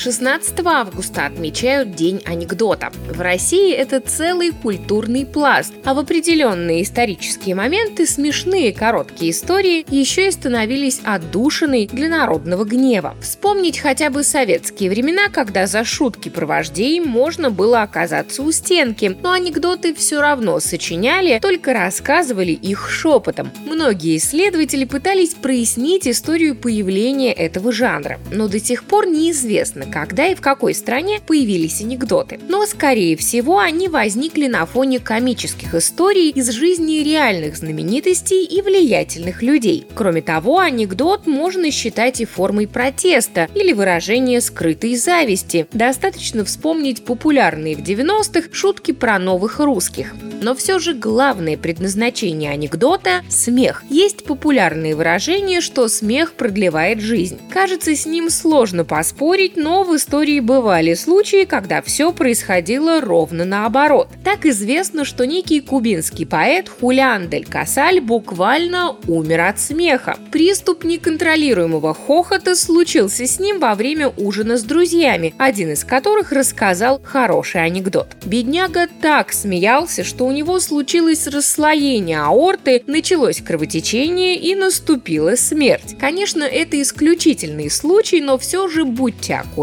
16 августа отмечают День анекдота. В России это целый культурный пласт, а в определенные исторические моменты смешные короткие истории еще и становились отдушиной для народного гнева. Вспомнить хотя бы советские времена, когда за шутки про вождей можно было оказаться у стенки, но анекдоты все равно сочиняли, только рассказывали их шепотом. Многие исследователи пытались прояснить историю появления этого жанра, но до сих пор неизвестно, когда и в какой стране появились анекдоты. Но, скорее всего, они возникли на фоне комических историй из жизни реальных знаменитостей и влиятельных людей. Кроме того, анекдот можно считать и формой протеста или выражения скрытой зависти. Достаточно вспомнить популярные в 90-х шутки про новых русских. Но все же главное предназначение анекдота – смех. Есть популярные выражения, что смех продлевает жизнь. Кажется, с ним сложно поспорить, но в истории бывали случаи, когда все происходило ровно наоборот. Так известно, что некий кубинский поэт Хулиан дель Касаль буквально умер от смеха. Приступ неконтролируемого хохота случился с ним во время ужина с друзьями, один из которых рассказал хороший анекдот. Бедняга так смеялся, что у него случилось расслоение аорты, началось кровотечение и наступила смерть. Конечно, это исключительный случай, но все же будьте аккуратны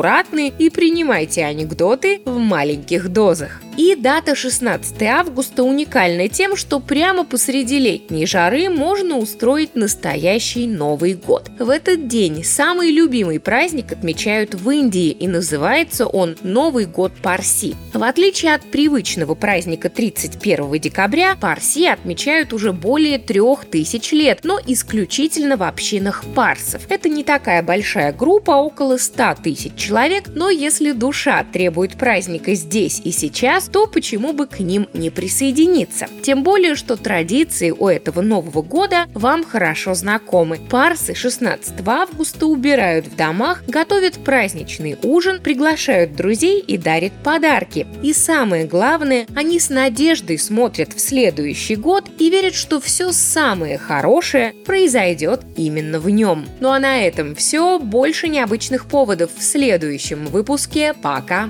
и принимайте анекдоты в маленьких дозах. И дата 16 августа уникальна тем, что прямо посреди летней жары можно устроить настоящий Новый год. В этот день самый любимый праздник отмечают в Индии и называется он Новый год Парси. В отличие от привычного праздника 31 декабря, Парси отмечают уже более трех тысяч лет, но исключительно в общинах парсов. Это не такая большая группа, около 100 тысяч человек, но если душа требует праздника здесь и сейчас, то почему бы к ним не присоединиться? Тем более, что традиции у этого Нового года вам хорошо знакомы. Парсы 16 августа убирают в домах, готовят праздничный ужин, приглашают друзей и дарят подарки. И самое главное, они с надеждой смотрят в следующий год и верят, что все самое хорошее произойдет именно в нем. Ну а на этом все. Больше необычных поводов в следующем выпуске. Пока!